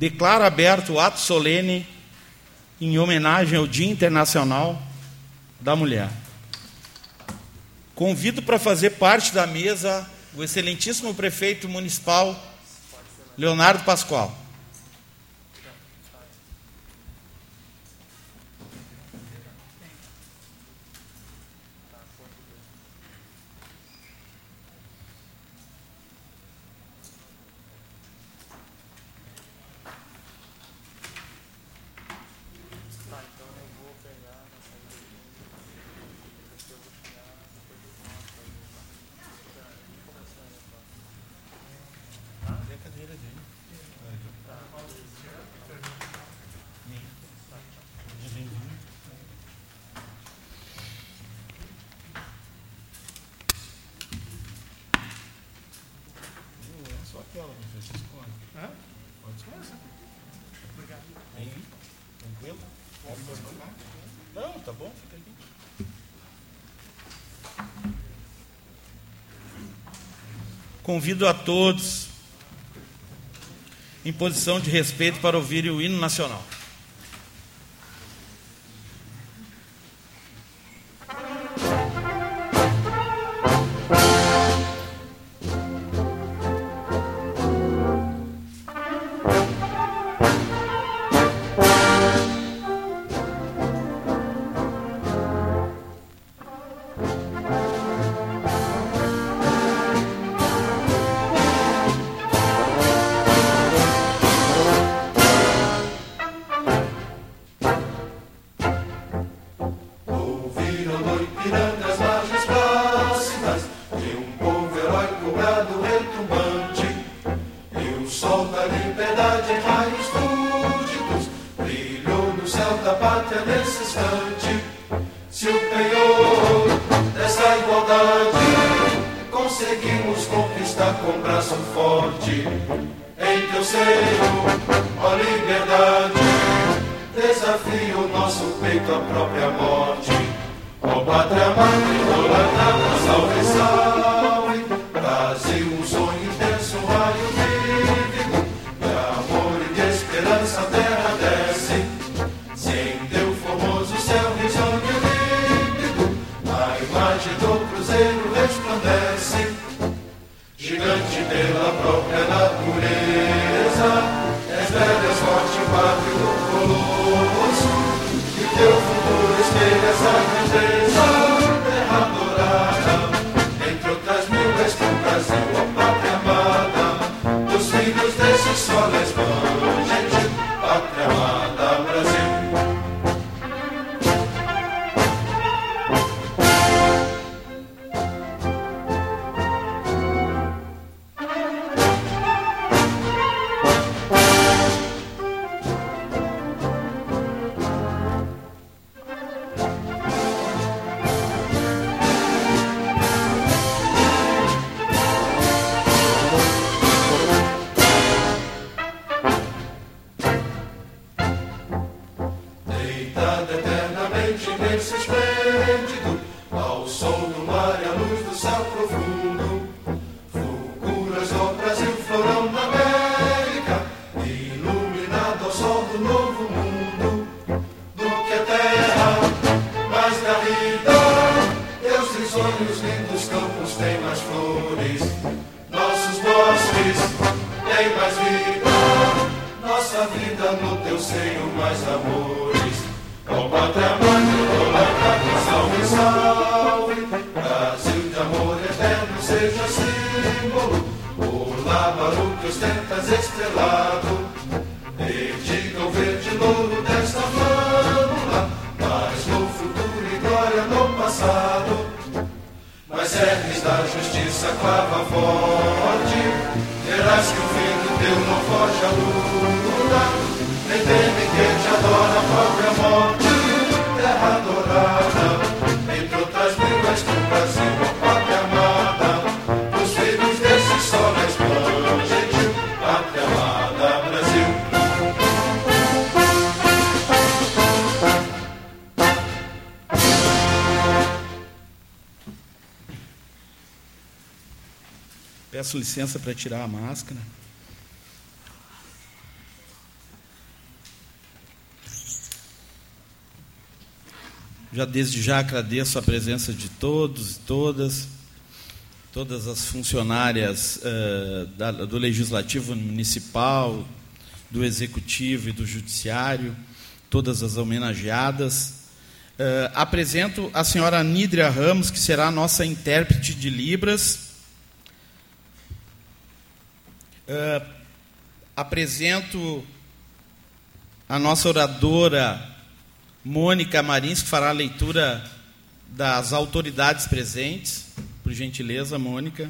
declaro aberto o ato solene em homenagem ao Dia Internacional da Mulher. Convido para fazer parte da mesa o excelentíssimo prefeito municipal Leonardo Pascoal. Convido a todos, em posição de respeito, para ouvirem o hino nacional. olhos dentro dos campos tem mais flor. licença para tirar a máscara. Já desde já agradeço a presença de todos e todas, todas as funcionárias uh, da, do Legislativo Municipal, do Executivo e do Judiciário, todas as homenageadas. Uh, apresento a senhora Nidria Ramos, que será a nossa intérprete de Libras Uh, apresento a nossa oradora Mônica Marins, que fará a leitura das autoridades presentes. Por gentileza, Mônica.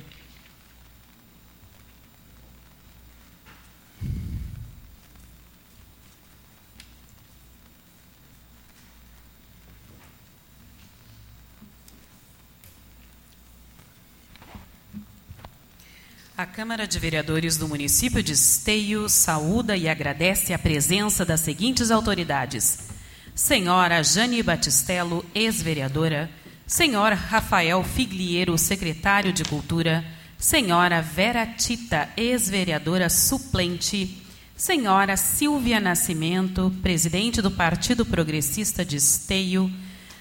A Câmara de Vereadores do município de Esteio saúda e agradece a presença das seguintes autoridades: Senhora Jane Batistello, ex-vereadora, Senhor Rafael Figliero, secretário de Cultura, Senhora Vera Tita, ex-vereadora suplente, Senhora Silvia Nascimento, presidente do Partido Progressista de Esteio,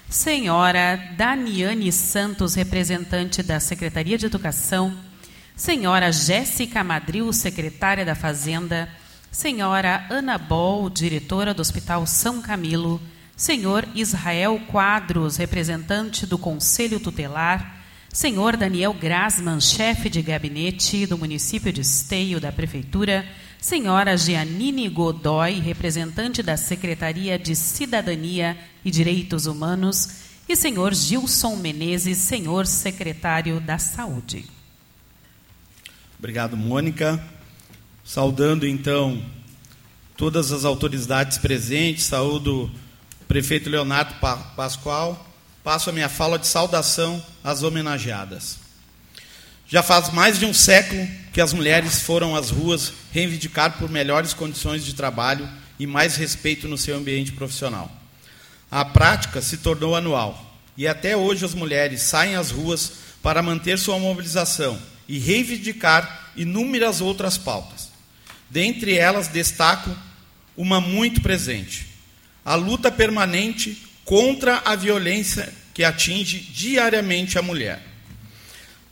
Senhora Daniane Santos, representante da Secretaria de Educação, Senhora Jéssica Madril, secretária da Fazenda, Senhora Ana Bol, diretora do Hospital São Camilo, Senhor Israel Quadros, representante do Conselho Tutelar, Senhor Daniel Grasman, chefe de gabinete do município de Esteio da Prefeitura, Senhora Giannini Godoy, representante da Secretaria de Cidadania e Direitos Humanos, e Senhor Gilson Menezes, senhor secretário da Saúde. Obrigado, Mônica. Saudando então todas as autoridades presentes, saúdo o prefeito Leonardo Pascoal, passo a minha fala de saudação às homenageadas. Já faz mais de um século que as mulheres foram às ruas reivindicar por melhores condições de trabalho e mais respeito no seu ambiente profissional. A prática se tornou anual e até hoje as mulheres saem às ruas para manter sua mobilização e reivindicar inúmeras outras pautas. Dentre elas, destaco uma muito presente: a luta permanente contra a violência que atinge diariamente a mulher.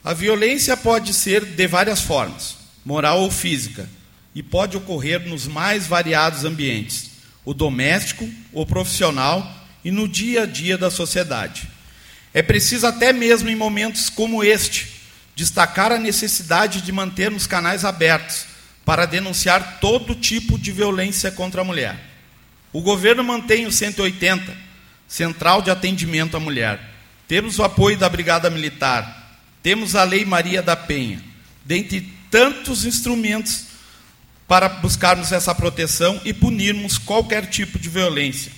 A violência pode ser de várias formas, moral ou física, e pode ocorrer nos mais variados ambientes, o doméstico, o profissional e no dia a dia da sociedade. É preciso até mesmo em momentos como este destacar a necessidade de mantermos canais abertos para denunciar todo tipo de violência contra a mulher. O governo mantém o 180, Central de Atendimento à Mulher. Temos o apoio da Brigada Militar, temos a Lei Maria da Penha, dentre tantos instrumentos para buscarmos essa proteção e punirmos qualquer tipo de violência.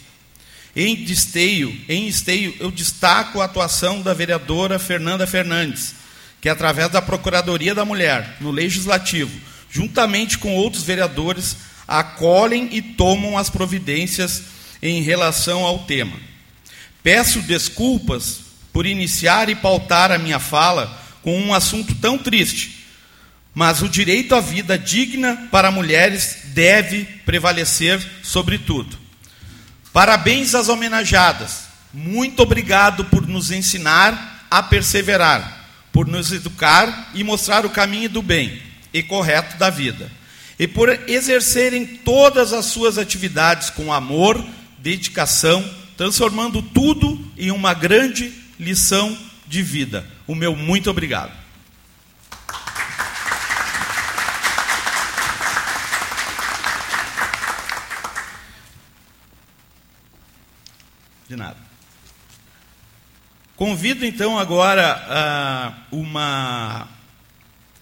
Em esteio, em esteio, eu destaco a atuação da vereadora Fernanda Fernandes, que através da Procuradoria da Mulher, no Legislativo, juntamente com outros vereadores, acolhem e tomam as providências em relação ao tema. Peço desculpas por iniciar e pautar a minha fala com um assunto tão triste, mas o direito à vida digna para mulheres deve prevalecer sobre tudo. Parabéns às homenageadas. Muito obrigado por nos ensinar a perseverar, por nos educar e mostrar o caminho do bem e correto da vida, e por exercerem todas as suas atividades com amor, dedicação, transformando tudo em uma grande lição de vida. O meu muito obrigado. De nada. Convido então agora uh, uma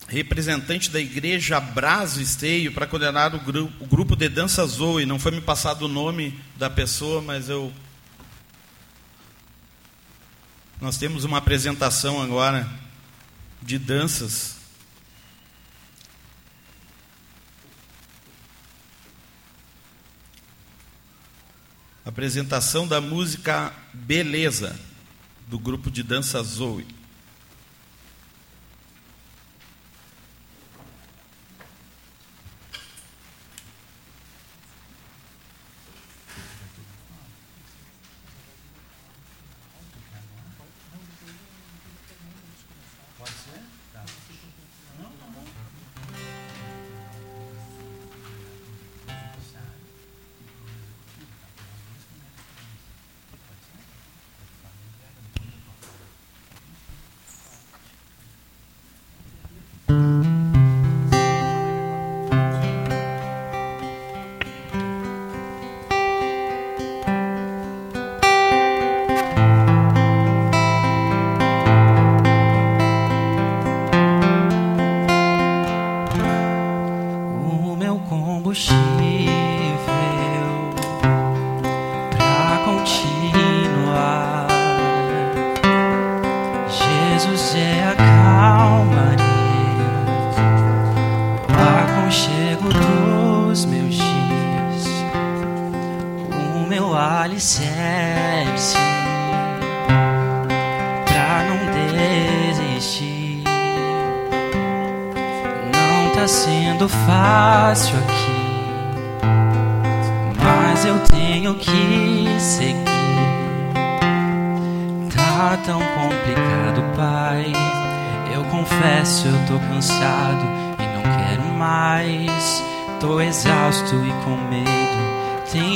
representante da igreja Brazo Esteio para coordenar o grupo, o grupo de dança Zoe. Não foi me passado o nome da pessoa, mas eu. Nós temos uma apresentação agora de danças. Apresentação da música Beleza, do grupo de dança Zoe.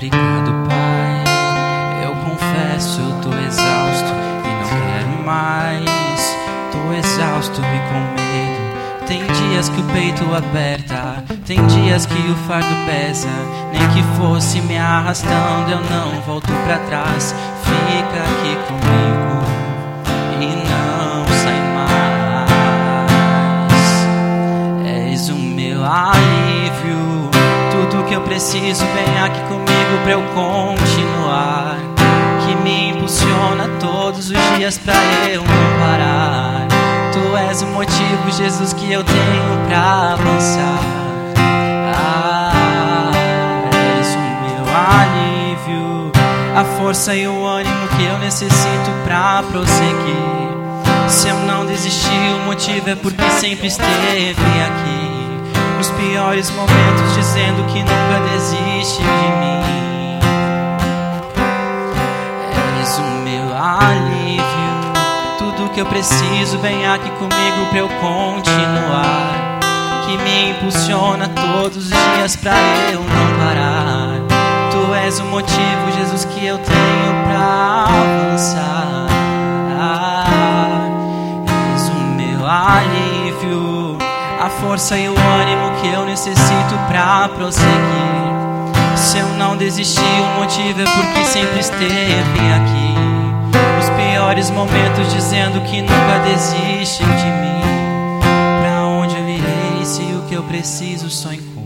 complicado, pai. Eu confesso, tô exausto e não quero mais. Tô exausto e com medo. Tem dias que o peito aperta, tem dias que o fardo pesa. Nem que fosse me arrastando, eu não volto pra trás. Fica aqui comigo e não sai mais. És o meu eu preciso, vem aqui comigo pra eu continuar. Que me impulsiona todos os dias pra eu não parar. Tu és o motivo, Jesus, que eu tenho pra avançar. Ah, és o meu alívio, a força e o ânimo que eu necessito pra prosseguir. Se eu não desistir, o motivo é porque sempre esteve aqui nos piores momentos, dizendo que nunca desiste de mim. És o meu alívio, tudo que eu preciso, vem aqui comigo pra eu continuar. Que me impulsiona todos os dias pra eu não parar. Tu és o motivo, Jesus, que eu tenho pra avançar. És o meu alívio força e o ânimo que eu necessito pra prosseguir. Se eu não desistir, o motivo é porque sempre esteve aqui. Nos piores momentos, dizendo que nunca desiste de mim. Pra onde eu irei se o que eu preciso só encontro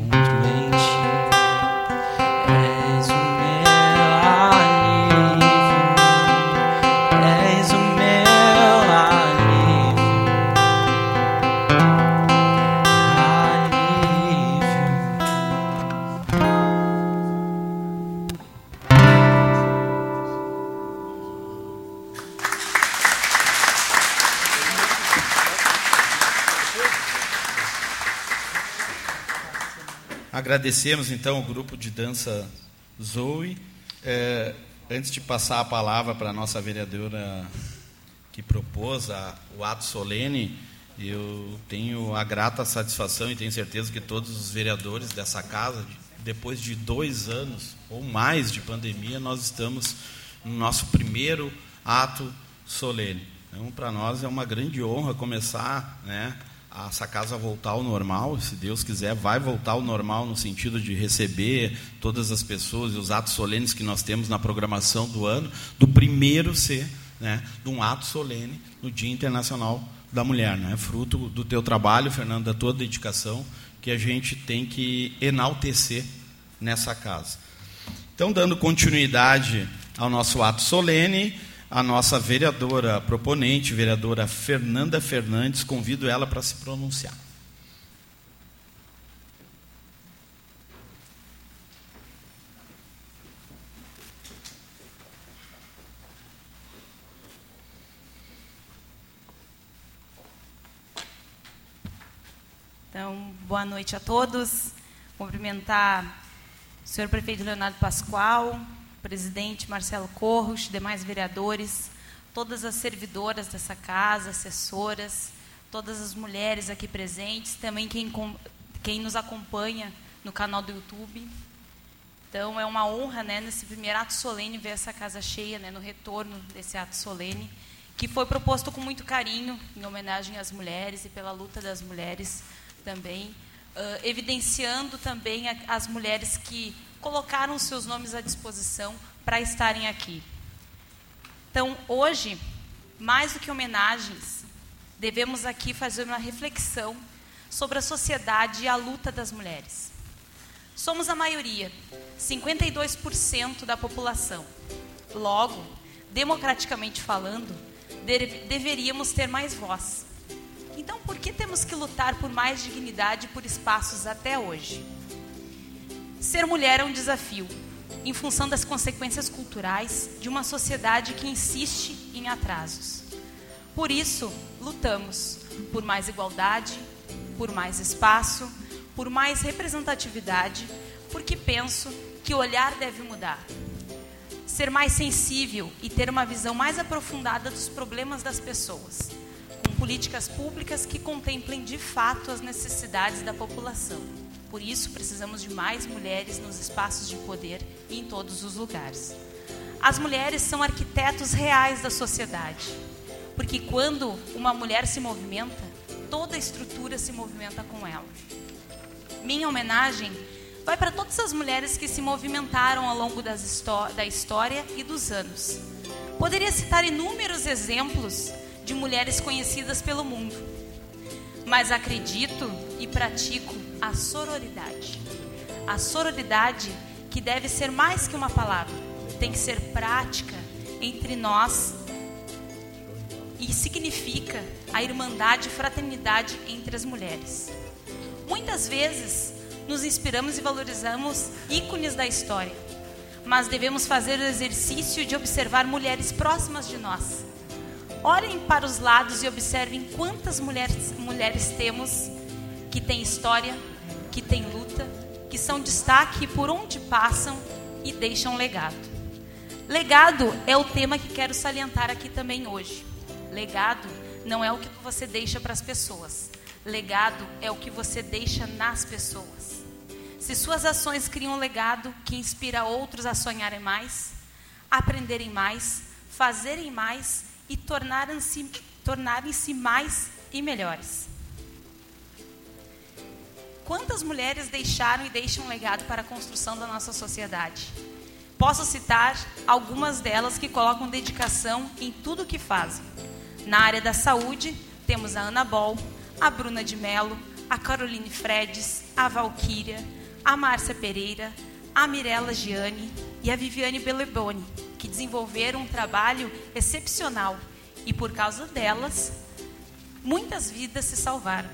Agradecemos então o grupo de dança Zoe. É, antes de passar a palavra para a nossa vereadora que propôs a, o ato solene, eu tenho a grata satisfação e tenho certeza que todos os vereadores dessa casa, depois de dois anos ou mais de pandemia, nós estamos no nosso primeiro ato solene. Então, para nós é uma grande honra começar, né, essa casa voltar ao normal, se Deus quiser, vai voltar ao normal no sentido de receber todas as pessoas e os atos solenes que nós temos na programação do ano, do primeiro ser né, de um ato solene no Dia Internacional da Mulher. Né, fruto do teu trabalho, Fernando, da tua dedicação, que a gente tem que enaltecer nessa casa. Então, dando continuidade ao nosso ato solene, a nossa vereadora proponente, vereadora Fernanda Fernandes, convido ela para se pronunciar. Então, boa noite a todos. cumprimentar o senhor prefeito Leonardo Pascoal, presidente Marcelo Corros, demais vereadores, todas as servidoras dessa casa, assessoras, todas as mulheres aqui presentes, também quem, quem nos acompanha no canal do YouTube. Então é uma honra, né, nesse primeiro ato solene ver essa casa cheia, né, no retorno desse ato solene, que foi proposto com muito carinho, em homenagem às mulheres e pela luta das mulheres também, uh, evidenciando também a, as mulheres que colocaram seus nomes à disposição para estarem aqui. Então, hoje, mais do que homenagens, devemos aqui fazer uma reflexão sobre a sociedade e a luta das mulheres. Somos a maioria, 52% da população. Logo, democraticamente falando, deveríamos ter mais voz. Então, por que temos que lutar por mais dignidade por espaços até hoje? Ser mulher é um desafio, em função das consequências culturais de uma sociedade que insiste em atrasos. Por isso, lutamos por mais igualdade, por mais espaço, por mais representatividade, porque penso que o olhar deve mudar. Ser mais sensível e ter uma visão mais aprofundada dos problemas das pessoas, com políticas públicas que contemplem de fato as necessidades da população. Por isso, precisamos de mais mulheres nos espaços de poder e em todos os lugares. As mulheres são arquitetos reais da sociedade, porque quando uma mulher se movimenta, toda a estrutura se movimenta com ela. Minha homenagem vai para todas as mulheres que se movimentaram ao longo da história e dos anos. Poderia citar inúmeros exemplos de mulheres conhecidas pelo mundo, mas acredito e pratico a sororidade. A sororidade que deve ser mais que uma palavra, tem que ser prática entre nós e significa a irmandade e fraternidade entre as mulheres. Muitas vezes nos inspiramos e valorizamos ícones da história, mas devemos fazer o exercício de observar mulheres próximas de nós. Olhem para os lados e observem quantas mulheres, mulheres temos que têm história, que têm luta, que são destaque por onde passam e deixam legado. Legado é o tema que quero salientar aqui também hoje. Legado não é o que você deixa para as pessoas. Legado é o que você deixa nas pessoas. Se suas ações criam um legado que inspira outros a sonharem mais, aprenderem mais, fazerem mais e tornarem-se tornarem mais e melhores. Quantas mulheres deixaram e deixam um legado para a construção da nossa sociedade? Posso citar algumas delas que colocam dedicação em tudo o que fazem. Na área da saúde, temos a Ana Bol, a Bruna de Mello, a Caroline Fredes, a Valquíria, a Márcia Pereira, a Mirella Gianni e a Viviane Beleboni, que desenvolveram um trabalho excepcional e por causa delas, muitas vidas se salvaram.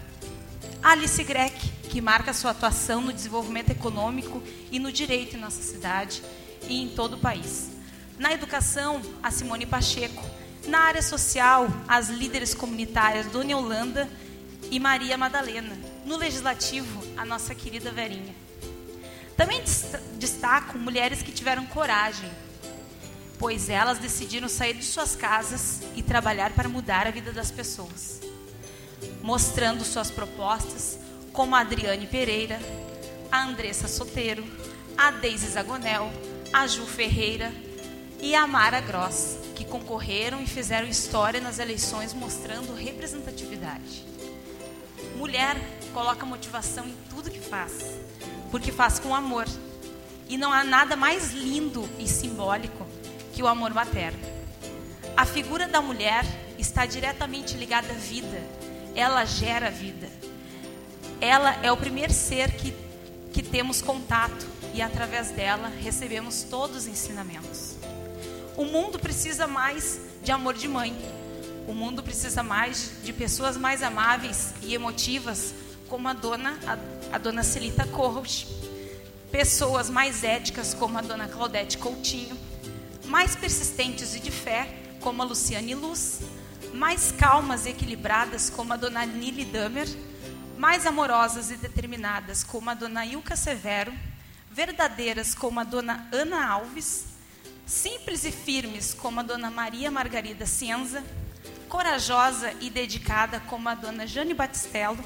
Alice Greck, que marca sua atuação no desenvolvimento econômico e no direito em nossa cidade e em todo o país. Na educação, a Simone Pacheco. Na área social, as líderes comunitárias Dona Holanda e Maria Madalena. No legislativo, a nossa querida Verinha. Também destaco mulheres que tiveram coragem, pois elas decidiram sair de suas casas e trabalhar para mudar a vida das pessoas, mostrando suas propostas como a Adriane Pereira, a Andressa Soteiro, a Deise Zagonel, a Ju Ferreira e a Mara Gross, que concorreram e fizeram história nas eleições mostrando representatividade. Mulher coloca motivação em tudo que faz, porque faz com amor. E não há nada mais lindo e simbólico que o amor materno. A figura da mulher está diretamente ligada à vida. Ela gera vida ela é o primeiro ser que, que temos contato e através dela recebemos todos os ensinamentos. O mundo precisa mais de amor de mãe. O mundo precisa mais de pessoas mais amáveis e emotivas, como a dona, a, a dona Celita Corros. Pessoas mais éticas, como a dona Claudete Coutinho. Mais persistentes e de fé, como a Luciane Luz. Mais calmas e equilibradas, como a dona Nili Damer mais amorosas e determinadas como a dona Ilka Severo, verdadeiras como a dona Ana Alves, simples e firmes como a dona Maria Margarida Cienza, corajosa e dedicada como a dona Jane Batistello,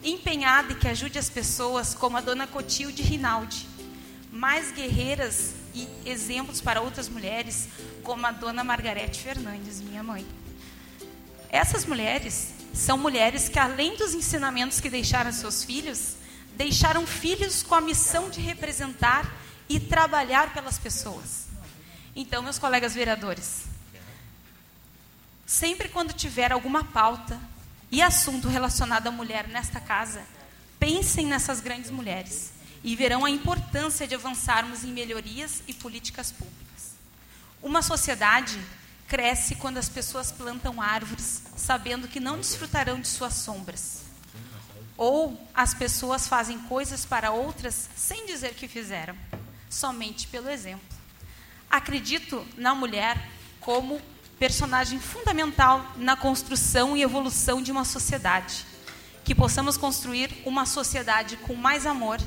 empenhada e que ajude as pessoas como a dona Cotilde Rinaldi, mais guerreiras e exemplos para outras mulheres como a dona Margarete Fernandes, minha mãe. Essas mulheres são mulheres que, além dos ensinamentos que deixaram seus filhos, deixaram filhos com a missão de representar e trabalhar pelas pessoas. Então, meus colegas vereadores, sempre quando tiver alguma pauta e assunto relacionado à mulher nesta casa, pensem nessas grandes mulheres e verão a importância de avançarmos em melhorias e políticas públicas. Uma sociedade cresce quando as pessoas plantam árvores, sabendo que não desfrutarão de suas sombras. Ou as pessoas fazem coisas para outras sem dizer que fizeram, somente pelo exemplo. Acredito na mulher como personagem fundamental na construção e evolução de uma sociedade. Que possamos construir uma sociedade com mais amor,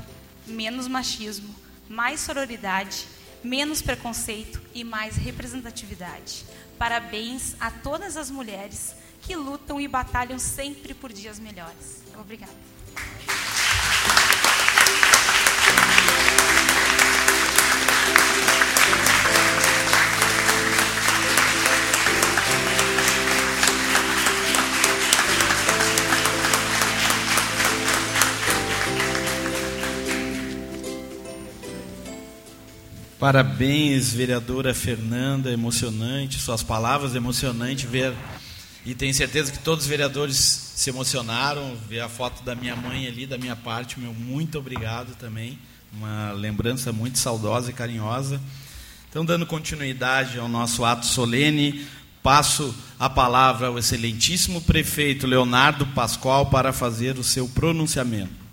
menos machismo, mais sororidade, menos preconceito e mais representatividade. Parabéns a todas as mulheres que lutam e batalham sempre por dias melhores. Obrigada. Parabéns, vereadora Fernanda, emocionante, suas palavras emocionante ver e tenho certeza que todos os vereadores se emocionaram, ver a foto da minha mãe ali, da minha parte, meu muito obrigado também, uma lembrança muito saudosa e carinhosa. Então, dando continuidade ao nosso ato solene, passo a palavra ao excelentíssimo prefeito Leonardo Pascoal para fazer o seu pronunciamento.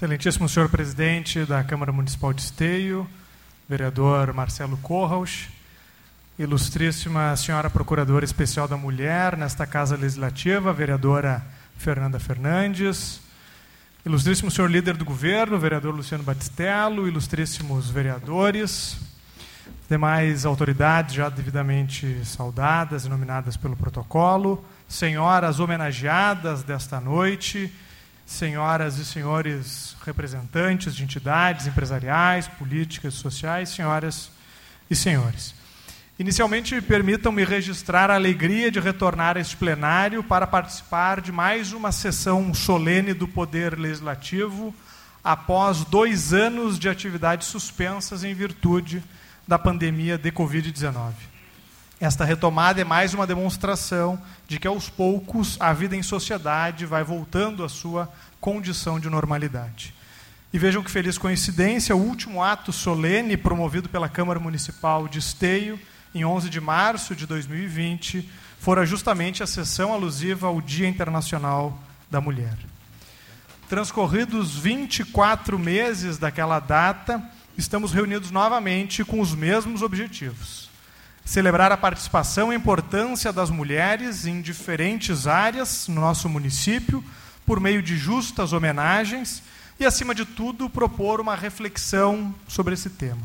Excelentíssimo senhor presidente da Câmara Municipal de Esteio, vereador Marcelo Corraus, ilustríssima senhora procuradora especial da mulher nesta Casa Legislativa, vereadora Fernanda Fernandes, ilustríssimo senhor líder do governo, vereador Luciano Batistello, ilustríssimos vereadores, demais autoridades já devidamente saudadas e nominadas pelo protocolo, senhoras homenageadas desta noite, senhoras e senhores representantes de entidades empresariais, políticas, sociais, senhoras e senhores. Inicialmente, permitam-me registrar a alegria de retornar a este plenário para participar de mais uma sessão solene do Poder Legislativo após dois anos de atividades suspensas em virtude da pandemia de Covid-19. Esta retomada é mais uma demonstração de que, aos poucos, a vida em sociedade vai voltando à sua condição de normalidade. E vejam que feliz coincidência, o último ato solene promovido pela Câmara Municipal de Esteio, em 11 de março de 2020, fora justamente a sessão alusiva ao Dia Internacional da Mulher. Transcorridos 24 meses daquela data, estamos reunidos novamente com os mesmos objetivos celebrar a participação e importância das mulheres em diferentes áreas no nosso município, por meio de justas homenagens e, acima de tudo, propor uma reflexão sobre esse tema.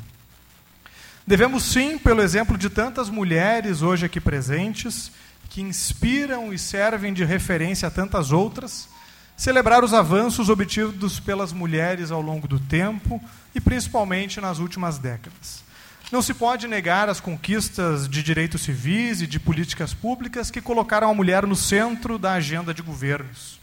Devemos, sim, pelo exemplo de tantas mulheres hoje aqui presentes, que inspiram e servem de referência a tantas outras, celebrar os avanços obtidos pelas mulheres ao longo do tempo e principalmente nas últimas décadas. Não se pode negar as conquistas de direitos civis e de políticas públicas que colocaram a mulher no centro da agenda de governos.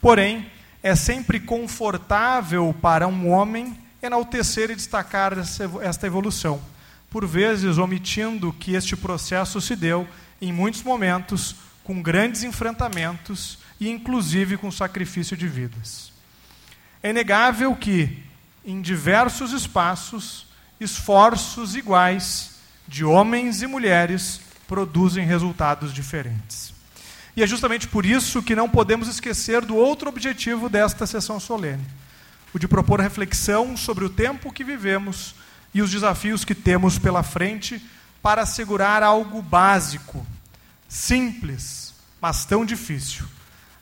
Porém, é sempre confortável para um homem enaltecer e destacar esta evolução, por vezes omitindo que este processo se deu, em muitos momentos, com grandes enfrentamentos e, inclusive, com sacrifício de vidas. É inegável que, em diversos espaços, esforços iguais de homens e mulheres produzem resultados diferentes. E é justamente por isso que não podemos esquecer do outro objetivo desta sessão solene, o de propor reflexão sobre o tempo que vivemos e os desafios que temos pela frente para assegurar algo básico, simples, mas tão difícil: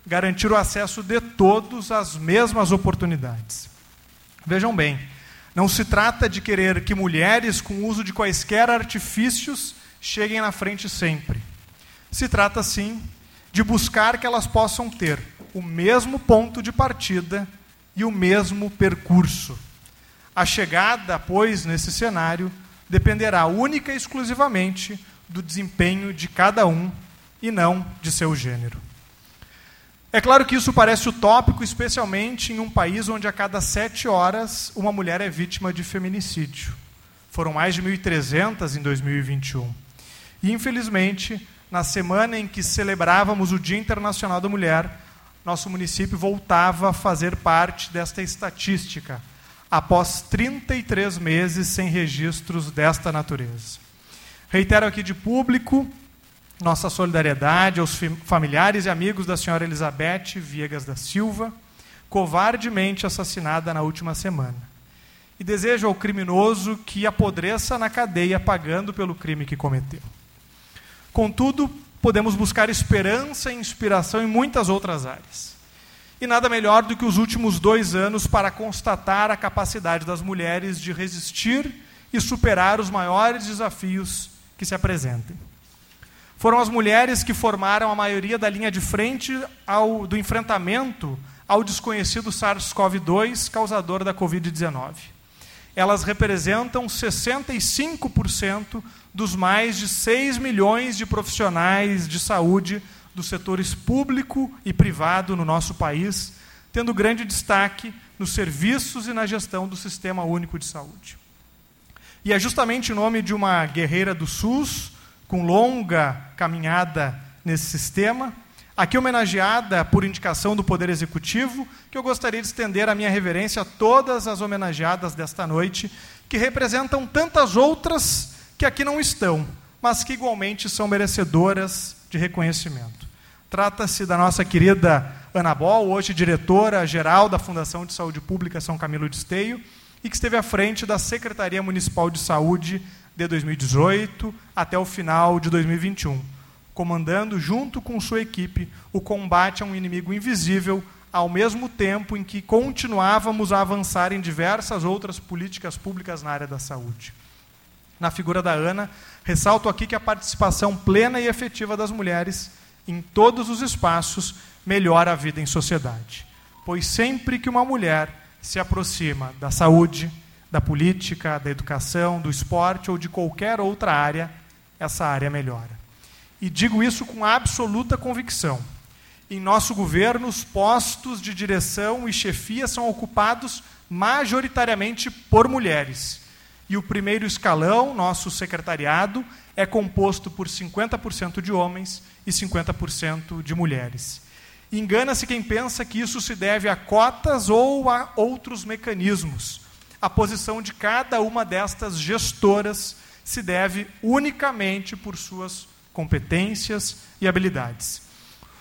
garantir o acesso de todos às mesmas oportunidades. Vejam bem, não se trata de querer que mulheres, com uso de quaisquer artifícios, cheguem na frente sempre. Se trata, sim, de buscar que elas possam ter o mesmo ponto de partida e o mesmo percurso. A chegada, pois, nesse cenário, dependerá única e exclusivamente do desempenho de cada um e não de seu gênero. É claro que isso parece utópico, especialmente em um país onde a cada sete horas uma mulher é vítima de feminicídio. Foram mais de 1.300 em 2021. E, infelizmente, na semana em que celebrávamos o Dia Internacional da Mulher, nosso município voltava a fazer parte desta estatística, após 33 meses sem registros desta natureza. Reitero aqui de público nossa solidariedade aos familiares e amigos da senhora Elizabeth Viegas da Silva, covardemente assassinada na última semana. E desejo ao criminoso que apodreça na cadeia pagando pelo crime que cometeu. Contudo, podemos buscar esperança e inspiração em muitas outras áreas. E nada melhor do que os últimos dois anos para constatar a capacidade das mulheres de resistir e superar os maiores desafios que se apresentem. Foram as mulheres que formaram a maioria da linha de frente ao, do enfrentamento ao desconhecido SARS-CoV-2, causador da Covid-19. Elas representam 65% dos mais de 6 milhões de profissionais de saúde dos setores público e privado no nosso país, tendo grande destaque nos serviços e na gestão do Sistema Único de Saúde. E é justamente em nome de uma guerreira do SUS, com longa caminhada nesse sistema, aqui homenageada por indicação do Poder Executivo, que eu gostaria de estender a minha reverência a todas as homenageadas desta noite, que representam tantas outras que aqui não estão, mas que igualmente são merecedoras de reconhecimento. Trata-se da nossa querida Ana Bol, hoje diretora-geral da Fundação de Saúde Pública São Camilo de Esteio, e que esteve à frente da Secretaria Municipal de Saúde de 2018 até o final de 2021, comandando, junto com sua equipe, o combate a um inimigo invisível, ao mesmo tempo em que continuávamos a avançar em diversas outras políticas públicas na área da saúde. Na figura da Ana, ressalto aqui que a participação plena e efetiva das mulheres em todos os espaços melhora a vida em sociedade. Pois sempre que uma mulher se aproxima da saúde, da política, da educação, do esporte ou de qualquer outra área, essa área melhora. E digo isso com absoluta convicção. Em nosso governo, os postos de direção e chefia são ocupados majoritariamente por mulheres. E o primeiro escalão, nosso secretariado, é composto por 50% de homens e 50% de mulheres. Engana-se quem pensa que isso se deve a cotas ou a outros mecanismos a posição de cada uma destas gestoras se deve unicamente por suas competências e habilidades.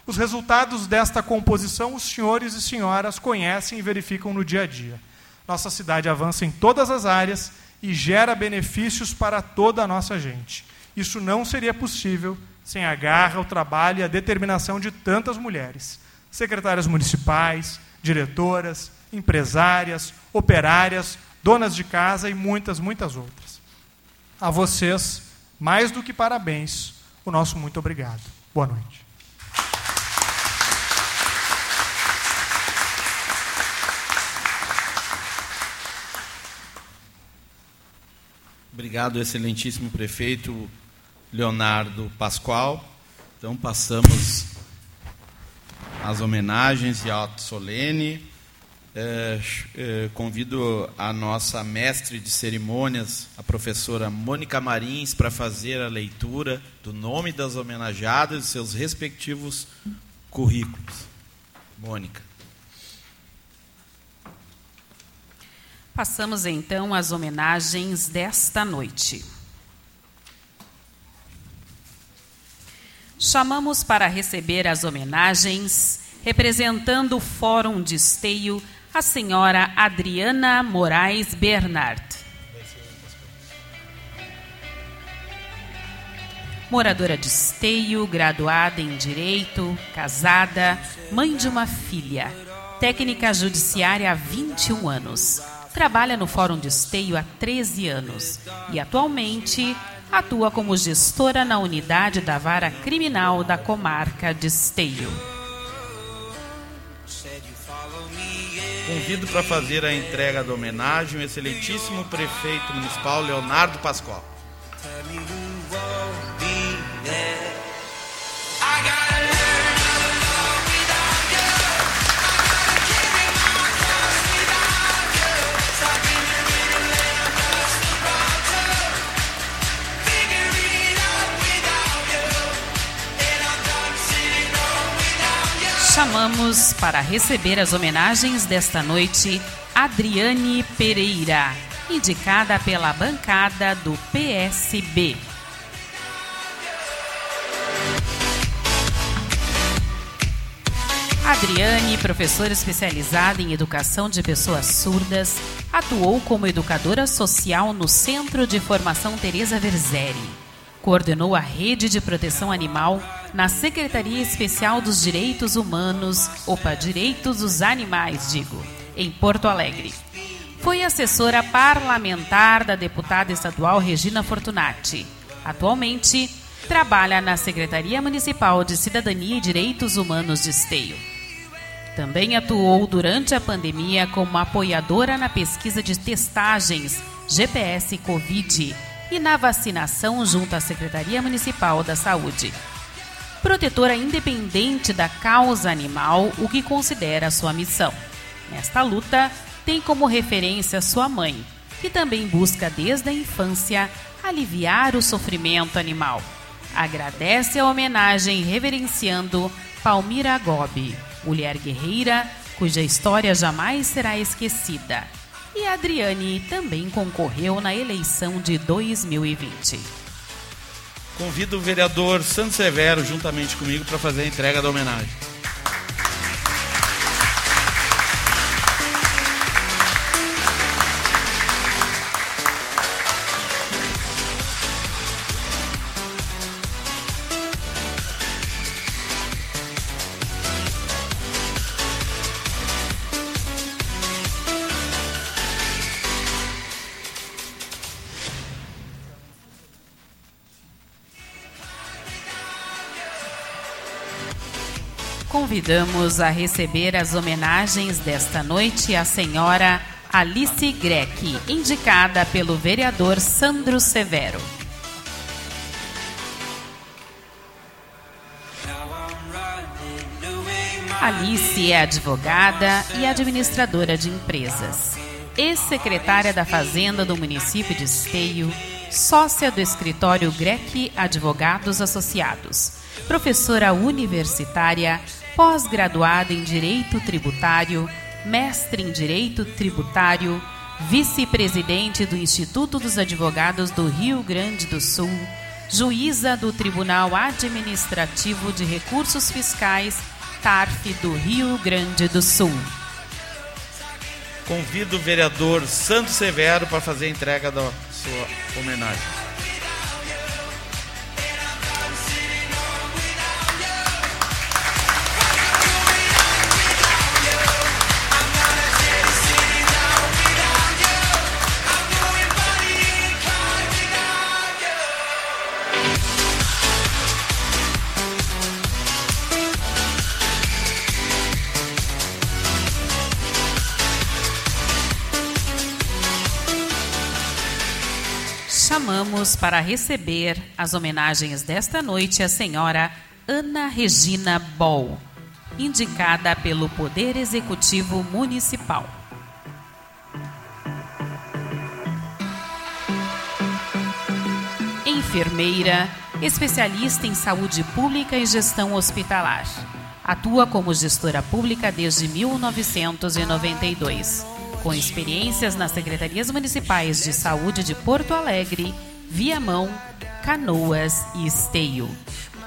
Os resultados desta composição os senhores e senhoras conhecem e verificam no dia a dia. Nossa cidade avança em todas as áreas e gera benefícios para toda a nossa gente. Isso não seria possível sem a garra, o trabalho e a determinação de tantas mulheres, secretárias municipais, diretoras, empresárias, operárias, donas de casa e muitas, muitas outras. A vocês, mais do que parabéns, o nosso muito obrigado. Boa noite. Obrigado, excelentíssimo prefeito Leonardo Pascoal. Então, passamos as homenagens e ato solene é, convido a nossa mestre de cerimônias, a professora Mônica Marins, para fazer a leitura do nome das homenageadas e seus respectivos currículos. Mônica. Passamos então às homenagens desta noite. Chamamos para receber as homenagens, representando o Fórum de Esteio, a senhora Adriana Moraes Bernard. Moradora de Esteio, graduada em Direito, casada, mãe de uma filha, técnica judiciária há 21 anos. Trabalha no Fórum de Esteio há 13 anos e atualmente atua como gestora na unidade da vara criminal da comarca de Esteio. Convido para fazer a entrega da homenagem o excelentíssimo prefeito municipal Leonardo Pascoal. Chamamos para receber as homenagens desta noite Adriane Pereira, indicada pela bancada do PSB. Adriane, professora especializada em educação de pessoas surdas, atuou como educadora social no Centro de Formação Teresa Verzeri Coordenou a Rede de Proteção Animal na Secretaria Especial dos Direitos Humanos, opa, Direitos dos Animais, digo, em Porto Alegre. Foi assessora parlamentar da deputada estadual Regina Fortunati. Atualmente, trabalha na Secretaria Municipal de Cidadania e Direitos Humanos de Esteio. Também atuou durante a pandemia como apoiadora na pesquisa de testagens GPS Covid e na vacinação junto à Secretaria Municipal da Saúde. Protetora independente da causa animal, o que considera sua missão. Nesta luta, tem como referência sua mãe, que também busca desde a infância aliviar o sofrimento animal. Agradece a homenagem reverenciando Palmira Gobi, mulher guerreira cuja história jamais será esquecida e Adriane também concorreu na eleição de 2020. Convido o vereador Santo Severo juntamente comigo para fazer a entrega da homenagem. Convidamos a receber as homenagens desta noite a senhora Alice Greck, indicada pelo vereador Sandro Severo. Alice é advogada e administradora de empresas, ex-secretária da Fazenda do município de Esteio, sócia do escritório Greck Advogados Associados, professora universitária, pós-graduada em Direito Tributário, mestre em Direito Tributário, vice-presidente do Instituto dos Advogados do Rio Grande do Sul, juíza do Tribunal Administrativo de Recursos Fiscais, TARF do Rio Grande do Sul. Convido o vereador Santos Severo para fazer a entrega da sua homenagem. Chamamos para receber as homenagens desta noite a senhora Ana Regina Bol, indicada pelo Poder Executivo Municipal. Enfermeira, especialista em saúde pública e gestão hospitalar. Atua como gestora pública desde 1992, com experiências nas secretarias municipais de saúde de Porto Alegre, Viamão, Canoas e Esteio.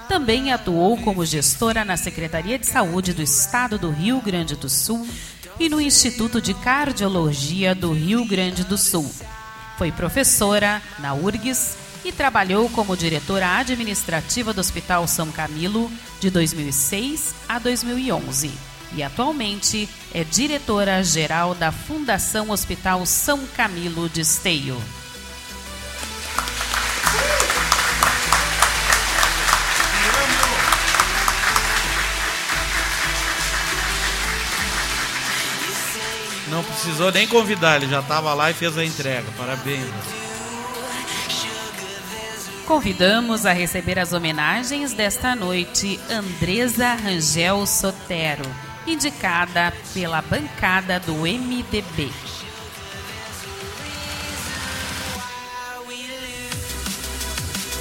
Também atuou como gestora na Secretaria de Saúde do Estado do Rio Grande do Sul e no Instituto de Cardiologia do Rio Grande do Sul. Foi professora na URGS e trabalhou como diretora administrativa do Hospital São Camilo de 2006 a 2011 e atualmente é diretora geral da Fundação Hospital São Camilo de Esteio. Precisou nem convidar, ele já estava lá e fez a entrega. Parabéns. Convidamos a receber as homenagens desta noite Andresa Rangel Sotero, indicada pela bancada do MDB.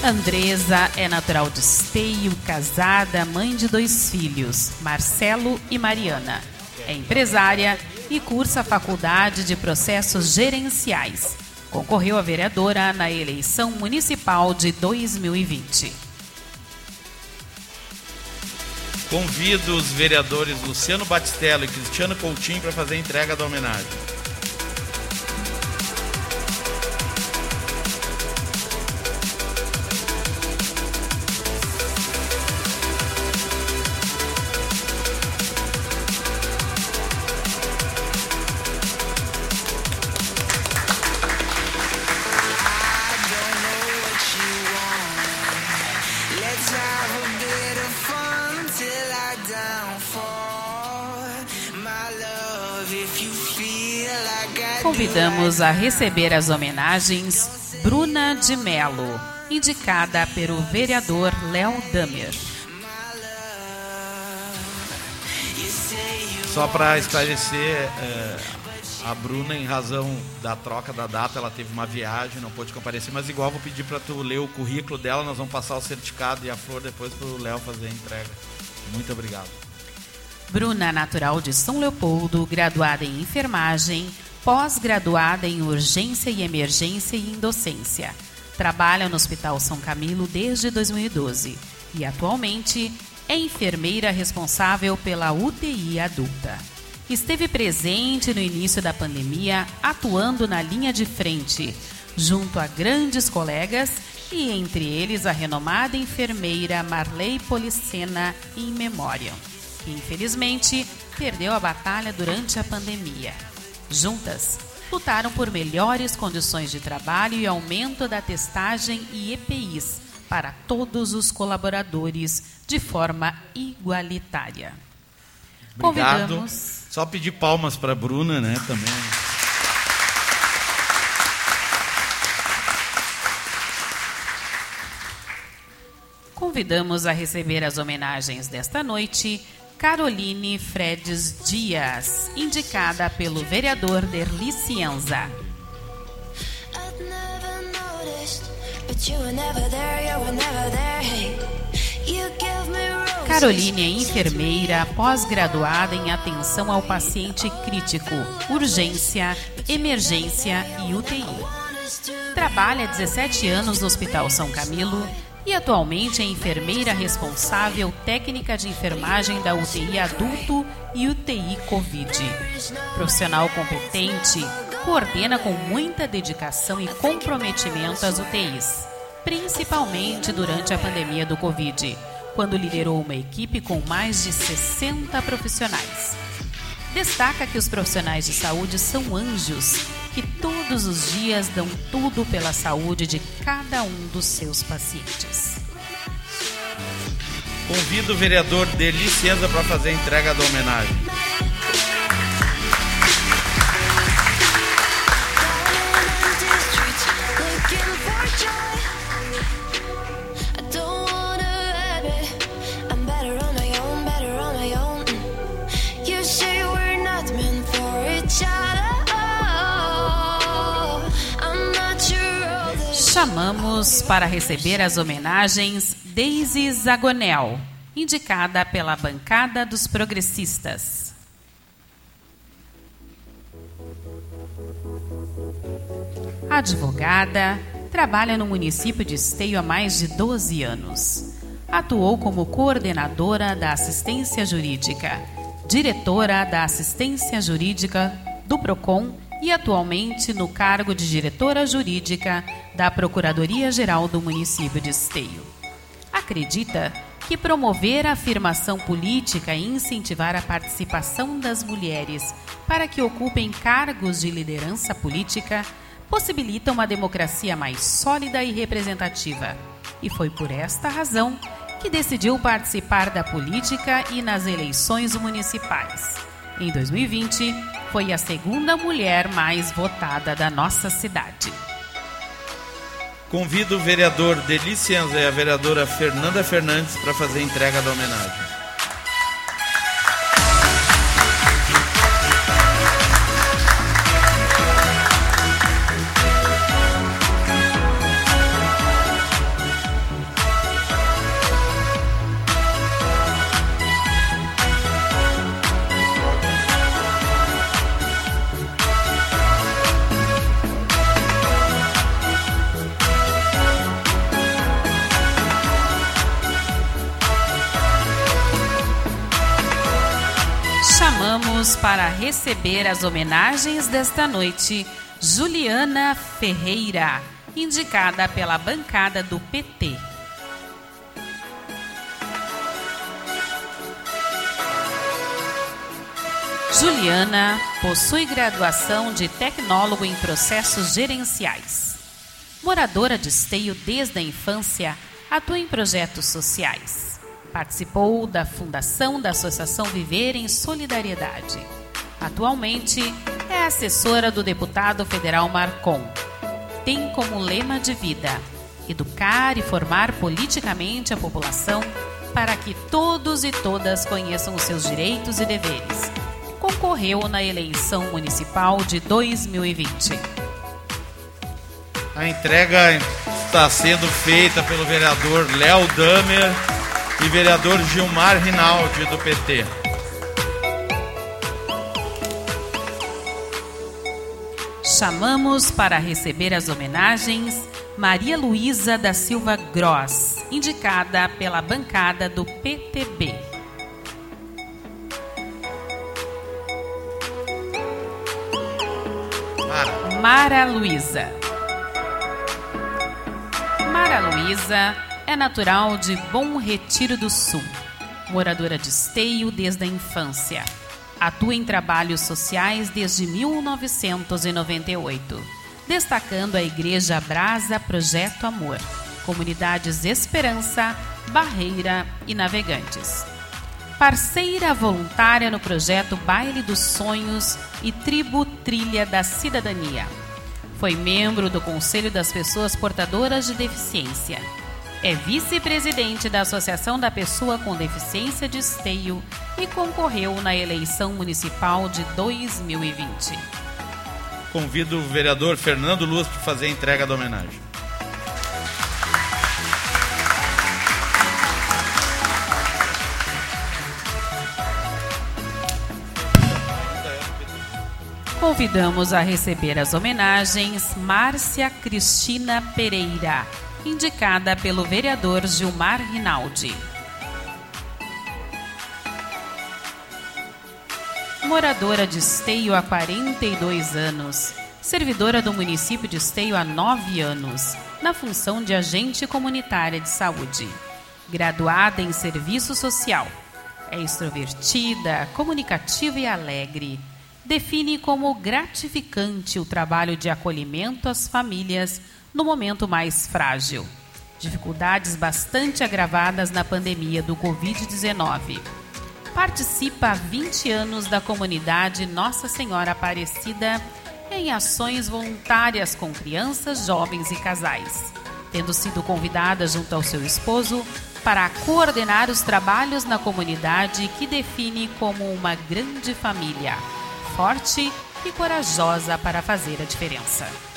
Andresa é natural de Esteio, casada, mãe de dois filhos, Marcelo e Mariana. É empresária e cursa a faculdade de processos gerenciais Concorreu a vereadora na eleição municipal de 2020. Convido os vereadores Luciano Batistello e Cristiano Coutinho para fazer a entrega da homenagem. Convidamos a receber as homenagens Bruna de Melo, indicada pelo vereador Léo Damer. Só para esclarecer, é, a Bruna, em razão da troca da data, ela teve uma viagem, não pôde comparecer, mas igual vou pedir para tu ler o currículo dela, nós vamos passar o certificado e a flor depois para o Léo fazer a entrega. Muito obrigado. Bruna, natural de São Leopoldo, graduada em enfermagem, pós-graduada em urgência e emergência e em docência. Trabalha no Hospital São Camilo desde 2012 e atualmente é enfermeira responsável pela UTI adulta. Esteve presente no início da pandemia, atuando na linha de frente, junto a grandes colegas e entre eles a renomada enfermeira Marley Policena em memória, infelizmente perdeu a batalha durante a pandemia. Juntas, lutaram por melhores condições de trabalho e aumento da testagem e EPIs para todos os colaboradores de forma igualitária. Obrigado. Convidamos... Só pedir palmas para a Bruna, né, também. Convidamos a receber as homenagens desta noite Caroline Fredes Dias, indicada pelo vereador Derli Cienza. Caroline é enfermeira pós-graduada em atenção ao paciente crítico, urgência, emergência e UTI. Trabalha há 17 anos no Hospital São Camilo e atualmente é enfermeira responsável técnica de enfermagem da UTI adulto e UTI Covid. Profissional competente, coordena com muita dedicação e comprometimento as UTIs, principalmente durante a pandemia do Covid, quando liderou uma equipe com mais de 60 profissionais. Destaca que os profissionais de saúde são anjos que todos os dias dão tudo pela saúde de cada um dos seus pacientes. Convido o vereador Deli para fazer a entrega da homenagem. Chamamos para receber as homenagens Daisy Zagonel, indicada pela bancada dos progressistas. Advogada, trabalha no município de Esteio há mais de 12 anos. Atuou como coordenadora da assistência jurídica, diretora da assistência jurídica do PROCON e atualmente no cargo de diretora jurídica da Procuradoria-Geral do município de Esteio. Acredita que promover a afirmação política e incentivar a participação das mulheres para que ocupem cargos de liderança política possibilita uma democracia mais sólida e representativa. E foi por esta razão que decidiu participar da política e nas eleições municipais. Em 2020, foi a segunda mulher mais votada da nossa cidade. Convido o vereador Delicienza e a vereadora Fernanda Fernandes para fazer a entrega da homenagem. Para receber as homenagens desta noite Juliana Ferreira, indicada pela bancada do PT. Juliana possui graduação de tecnólogo em processos gerenciais. Moradora de Esteio desde a infância, atua em projetos sociais. Participou da fundação da Associação Viver em Solidariedade. Atualmente é assessora do deputado federal Marcon. Tem como lema de vida educar e formar politicamente a população para que todos e todas conheçam os seus direitos e deveres. Concorreu na eleição municipal de 2020. A entrega está sendo feita pelo vereador Léo Damer e vereador Gilmar Rinaldi, do PT. Chamamos para receber as homenagens Maria Luísa da Silva Gross, indicada pela bancada do PTB. Mara. Mara Luísa. Mara Luísa é natural de Bom Retiro do Sul, moradora de Esteio desde a infância. Atua em trabalhos sociais desde 1998, destacando a Igreja Brasa Projeto Amor, Comunidades Esperança, Barreira e Navegantes. Parceira voluntária no projeto Baile dos Sonhos e Tribo Trilha da Cidadania. Foi membro do Conselho das Pessoas Portadoras de Deficiência. É vice-presidente da Associação da Pessoa com Deficiência de Esteio e concorreu na eleição municipal de 2020. Convido o vereador Fernando Luz para fazer a entrega da homenagem. Convidamos a receber as homenagens Márcia Cristina Pereira, indicada pelo vereador Gilmar Rinaldi. Moradora de Esteio há 42 anos, servidora do município de Esteio há 9 anos, na função de agente comunitária de saúde. Graduada em serviço social. É extrovertida, comunicativa e alegre. Define como gratificante o trabalho de acolhimento às famílias no momento mais frágil. Dificuldades bastante agravadas na pandemia do Covid-19. Participa há 20 anos da comunidade Nossa Senhora Aparecida em ações voluntárias com crianças, jovens e casais, tendo sido convidada junto ao seu esposo para coordenar os trabalhos na comunidade que define como uma grande família, forte e corajosa para fazer a diferença.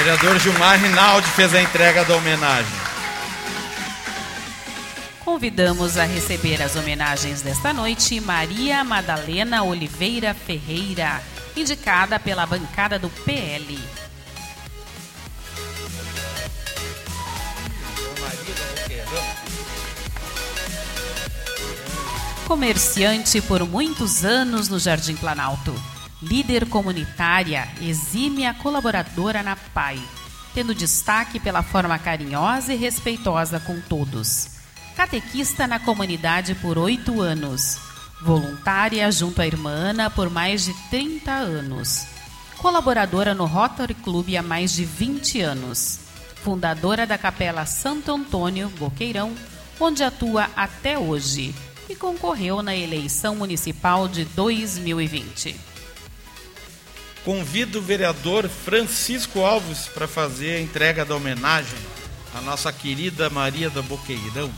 Vereador Gilmar Rinaldi fez a entrega da homenagem. Convidamos a receber as homenagens desta noite Maria Madalena Oliveira Ferreira, indicada pela bancada do PL. Comerciante por muitos anos no Jardim Planalto, líder comunitária, exímia colaboradora na PAI, tendo destaque pela forma carinhosa e respeitosa com todos. Catequista na comunidade por oito anos, voluntária junto à irmã Ana por mais de 30 anos, colaboradora no Rotary Club há mais de 20 anos, fundadora da Capela Santo Antônio, Boqueirão, onde atua até hoje e concorreu na eleição municipal de 2020. Convido o vereador Francisco Alves para fazer a entrega da homenagem à nossa querida Maria da Boqueirão.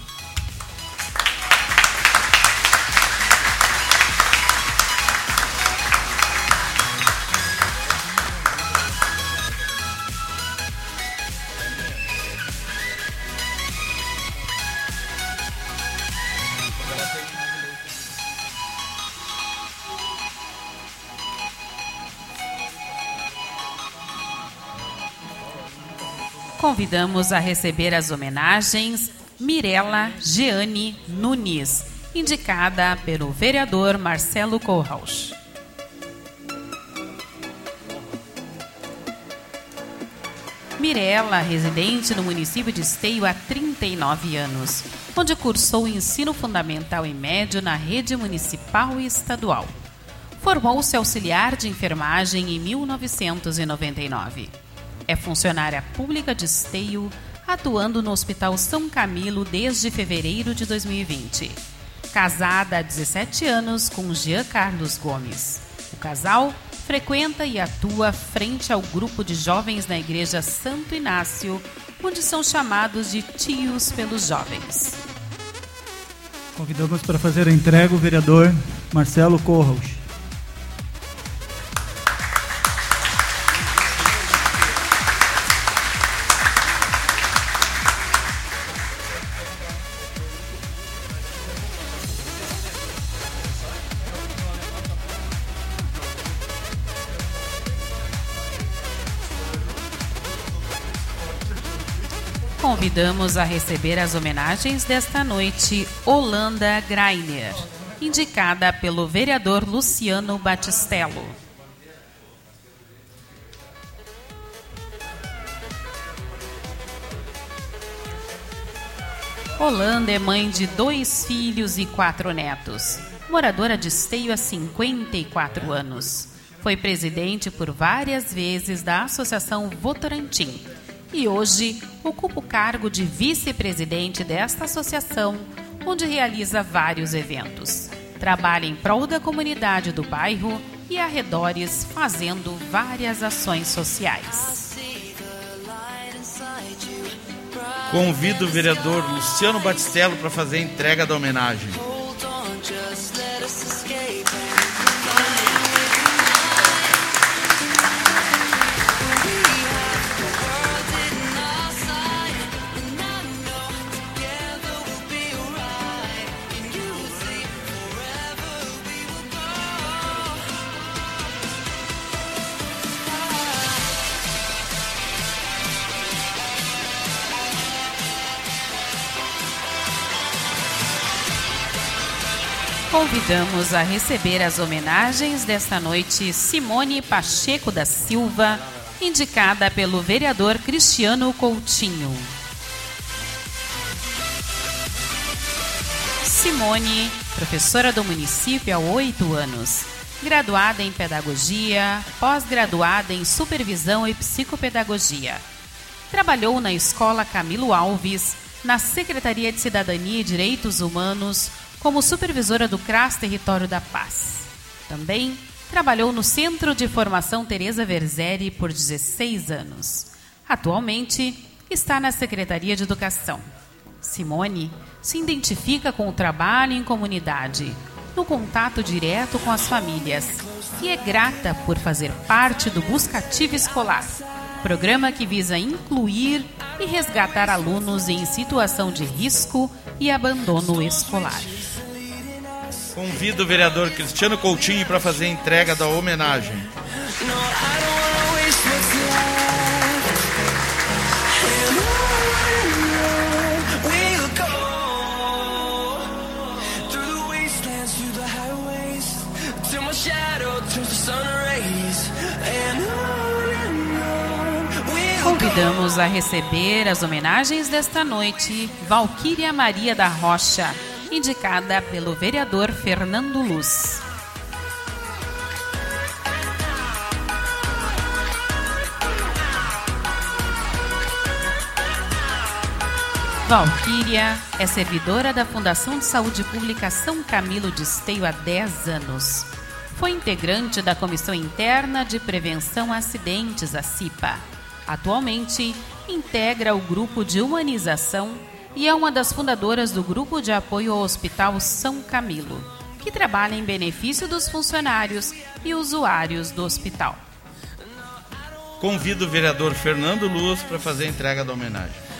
Convidamos a receber as homenagens Mirela Jeane Nunes, indicada pelo vereador Marcelo Kohlhaus. Mirela, residente no município de Esteio há 39 anos, onde cursou o ensino fundamental e médio na rede municipal e estadual. Formou-se auxiliar de enfermagem em 1999. É funcionária pública de Esteio, atuando no Hospital São Camilo desde fevereiro de 2020. Casada há 17 anos com Jean Carlos Gomes. O casal frequenta e atua frente ao grupo de jovens na Igreja Santo Inácio, onde são chamados de tios pelos jovens. Convidamos para fazer a entrega o vereador Marcelo Corros. Convidamos a receber as homenagens desta noite Holanda Greiner, indicada pelo vereador Luciano Batistello. Holanda é mãe de dois filhos e quatro netos. Moradora de Esteio há 54 anos. Foi presidente por várias vezes da Associação Votorantim e hoje ocupa o cargo de vice-presidente desta associação, onde realiza vários eventos. Trabalha em prol da comunidade do bairro e arredores, fazendo várias ações sociais. Convido o vereador Luciano Batistello para fazer a entrega da homenagem. Convidamos a receber as homenagens desta noite Simone Pacheco da Silva, indicada pelo vereador Cristiano Coutinho. Simone, professora do município há oito anos, graduada em pedagogia, pós-graduada em supervisão e psicopedagogia. Trabalhou na Escola Camilo Alves, na Secretaria de Cidadania e Direitos Humanos, como supervisora do CRAS Território da Paz. Também trabalhou no Centro de Formação Teresa Verzeri por 16 anos. Atualmente está na Secretaria de Educação. Simone se identifica com o trabalho em comunidade, no contato direto com as famílias e é grata por fazer parte do Buscativa Escolar, programa que visa incluir e resgatar alunos em situação de risco e abandono escolar. Convido o vereador Cristiano Coutinho para fazer a entrega da homenagem. Convidamos a receber as homenagens desta noite Valquíria Maria da Rocha, indicada pelo vereador Fernando Luz. Valquíria é servidora da Fundação de Saúde Pública São Camilo de Esteio há 10 anos. Foi integrante da Comissão Interna de Prevenção a Acidentes, a CIPA. Atualmente, integra o Grupo de Humanização e é uma das fundadoras do Grupo de Apoio ao Hospital São Camilo, que trabalha em benefício dos funcionários e usuários do hospital. Convido o vereador Fernando Luz para fazer a entrega da homenagem.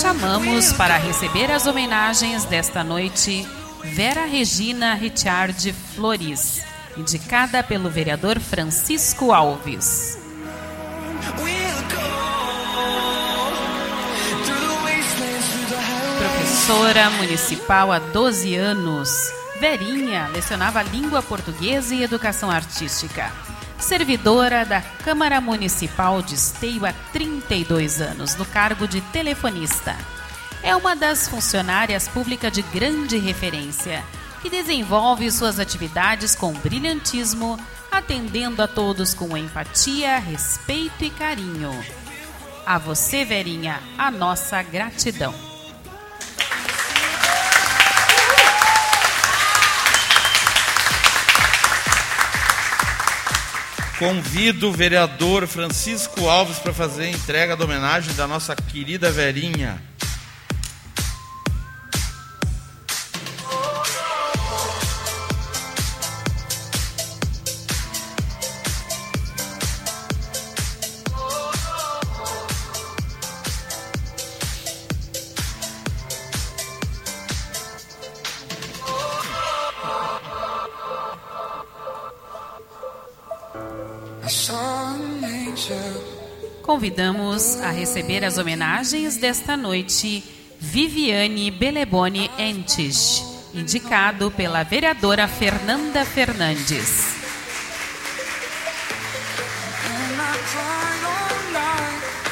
Chamamos para receber as homenagens desta noite Vera Regina Richard Flores, indicada pelo vereador Francisco Alves. Professora municipal há 12 anos, Verinha lecionava língua portuguesa e educação artística. Servidora da Câmara Municipal de Esteio há 32 anos, no cargo de telefonista. É uma das funcionárias públicas de grande referência, que desenvolve suas atividades com brilhantismo, atendendo a todos com empatia, respeito e carinho. A você, Verinha, a nossa gratidão. Convido o vereador Francisco Alves para fazer a entrega da homenagem da nossa querida Verinha. Convidamos a receber as homenagens desta noite Viviane Beleboni Entes, indicado pela vereadora Fernanda Fernandes.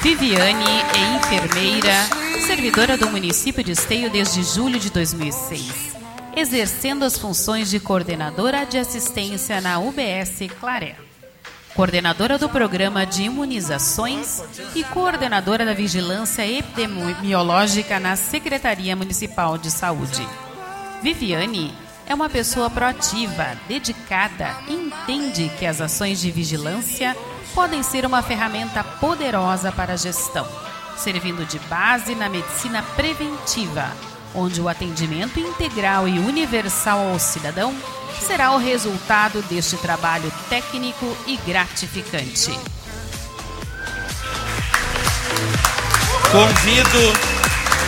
Viviane é enfermeira, servidora do município de Esteio desde julho de 2006, exercendo as funções de coordenadora de assistência na UBS Claré coordenadora do programa de imunizações e coordenadora da vigilância epidemiológica na Secretaria Municipal de Saúde. Viviane é uma pessoa proativa, dedicada e entende que as ações de vigilância podem ser uma ferramenta poderosa para a gestão, servindo de base na medicina preventiva, onde o atendimento integral e universal ao cidadão será o resultado deste trabalho técnico e gratificante. Convido,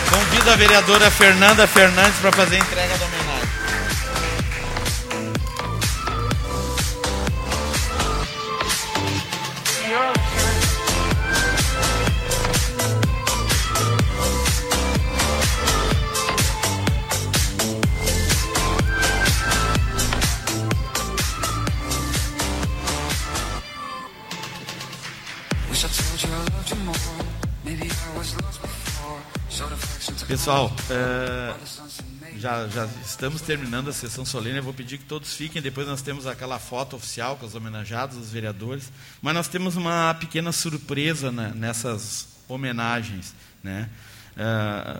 convido a vereadora Fernanda Fernandes para fazer a entrega da Pessoal, é, já, já estamos terminando a sessão solene. Eu vou pedir que todos fiquem. Depois nós temos aquela foto oficial com os homenageados, os vereadores. Mas nós temos uma pequena surpresa nessas homenagens. Né? É,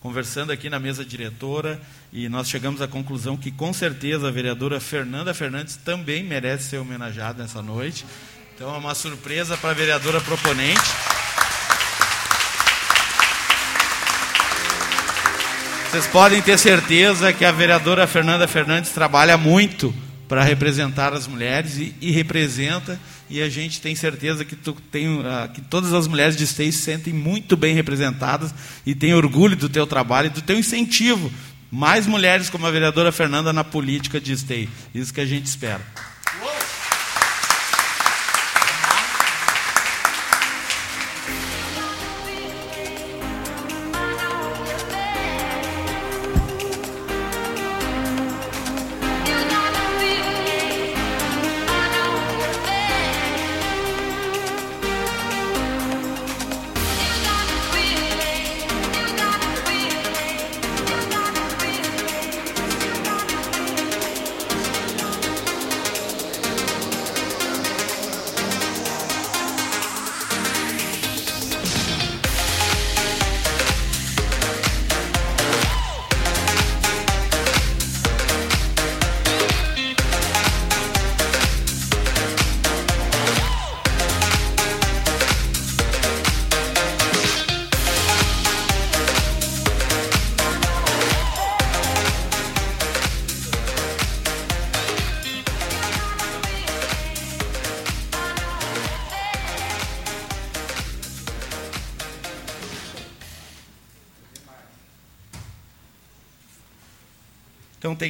conversando aqui na mesa diretora e nós chegamos à conclusão que com certeza a vereadora Fernanda Fernandes também merece ser homenageada nessa noite. Então é uma surpresa para a vereadora proponente. Vocês podem ter certeza que a vereadora Fernanda Fernandes trabalha muito para representar as mulheres e, e, representa e a gente tem certeza que, tu tem, uh, que todas as mulheres de Esteio se sentem muito bem representadas e têm orgulho do teu trabalho e do teu incentivo. Mais mulheres como a vereadora Fernanda na política de Esteio. Isso que a gente espera.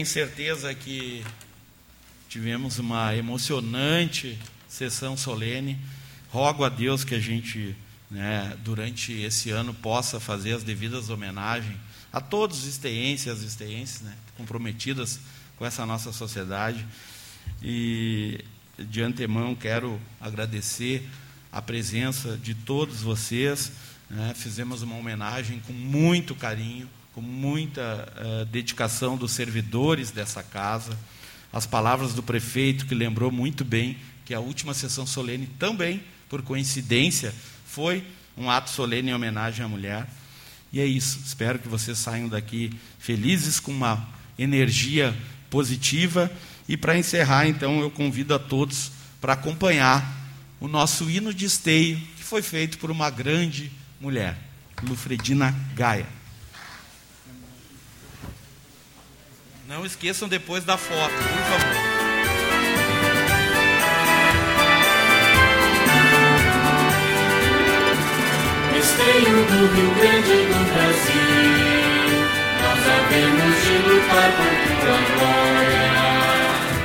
Tenho certeza que tivemos uma emocionante sessão solene. Rogo a Deus que a gente, né, durante esse ano, possa fazer as devidas homenagens a todos os esteenses e as esteenses né, comprometidas com essa nossa sociedade. E de antemão quero agradecer a presença de todos vocês. Né, fizemos uma homenagem com muito carinho com muita uh, dedicação dos servidores dessa casa, as palavras do prefeito, que lembrou muito bem que a última sessão solene também, por coincidência, foi um ato solene em homenagem à mulher. E é isso. Espero que vocês saiam daqui felizes, com uma energia positiva. E para encerrar, então, eu convido a todos para acompanhar o nosso hino de esteio, que foi feito por uma grande mulher, Lufredina Gaia. Não esqueçam depois da foto, por favor. Esteio do Rio Grande do Brasil, nós havemos de lutar por tua glória.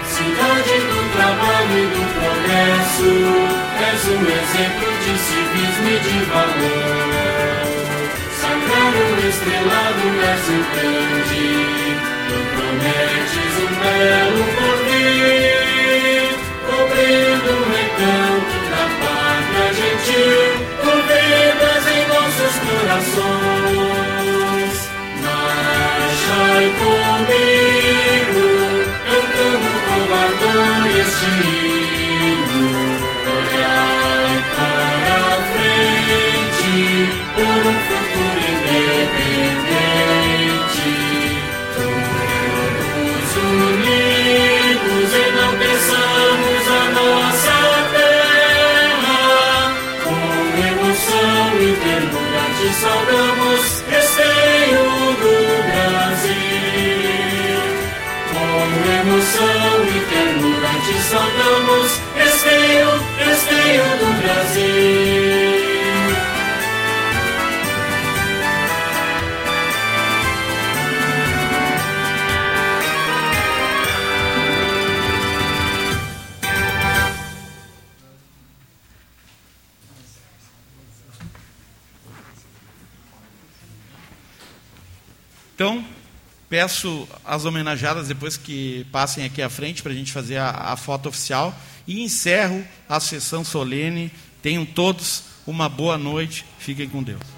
Cidade do trabalho e do progresso, és um exemplo de civismo e de valor. Sagrado estrelado és grande olhai para a frente, por um futuro peço às homenageadas depois que passem aqui à frente para a gente fazer a, a foto oficial e encerro a sessão solene. Tenham todos uma boa noite. Fiquem com Deus.